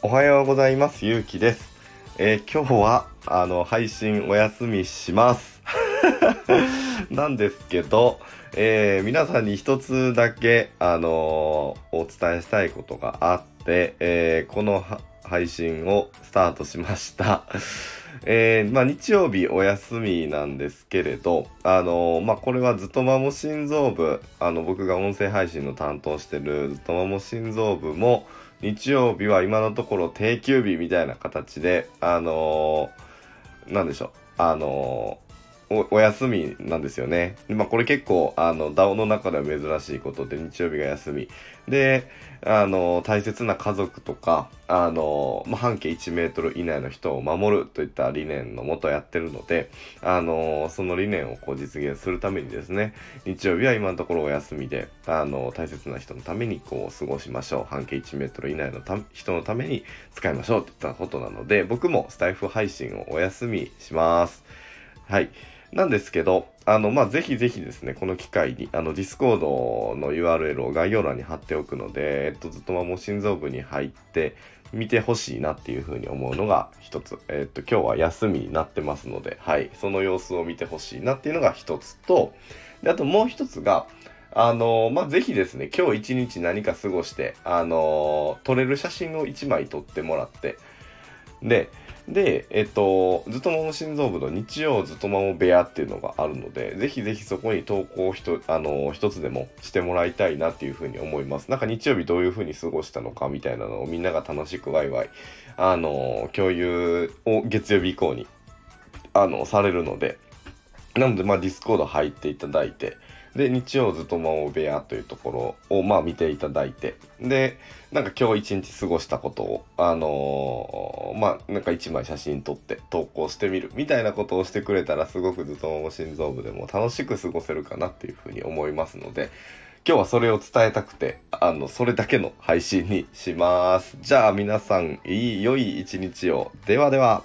おはようございます。ゆうきです、えー、今日はあの配信お休みします。なんですけど、えー、皆さんに一つだけ、あのー、お伝えしたいことがあって、えー、この配信をスタートしました。えー、まあ、日曜日お休みなんですけれど、あのー、まあ、これはずっとまも心臓部、あの、僕が音声配信の担当してるずっとまも心臓部も、日曜日は今のところ定休日みたいな形で、あのー、なんでしょう、あのお休みなんですよね。まあこれ結構あの DAO の中では珍しいことで日曜日が休み。で、あの大切な家族とか、あの、まあ、半径1メートル以内の人を守るといった理念のもとやってるので、あの、その理念をこう実現するためにですね、日曜日は今のところお休みで、あの、大切な人のためにこう過ごしましょう。半径1メートル以内の人のために使いましょうといったことなので、僕もスタエフ配信をお休みします。はい。なんですけど、あの、まあ、ぜひぜひですね、この機会に、あの、 Discord の URL を概要欄に貼っておくので、えっと、ずっとまも心臓部に入って見てほしいなっていうふうに思うのが一つ。えっと、今日は休みになってますので、はい、その様子を見てほしいなっていうのが一つと、で、あともう一つが、あのまあ、ぜひですね、今日一日何か過ごして、あの撮れる写真を1枚撮ってもらって、で、で、えっと、ずっともも心臓部の日曜ずっともも部屋っていうのがあるので、ぜひぜひそこに投稿ひと、あの、一つでもしてもらいたいなっていうふうに思います。なんか日曜日どういうふうに過ごしたのかみたいなのをみんなが楽しくワイワイ、あの、共有を月曜日以降に、あの、されるので、なので、まあ、 Discord 入っていただいて、で、日曜ずっと魔王部屋というところを、まあ見ていただいて、で、なんか今日一日過ごしたことを、あの、まあなんか1枚写真撮って投稿してみるみたいなことをしてくれたらすごくずっとも心臓部でも楽しく過ごせるかなっていうふうに思いますので、今日はそれを伝えたくて、あの、それだけの配信にします。じゃあ皆さん、いい、良い一日を。ではでは。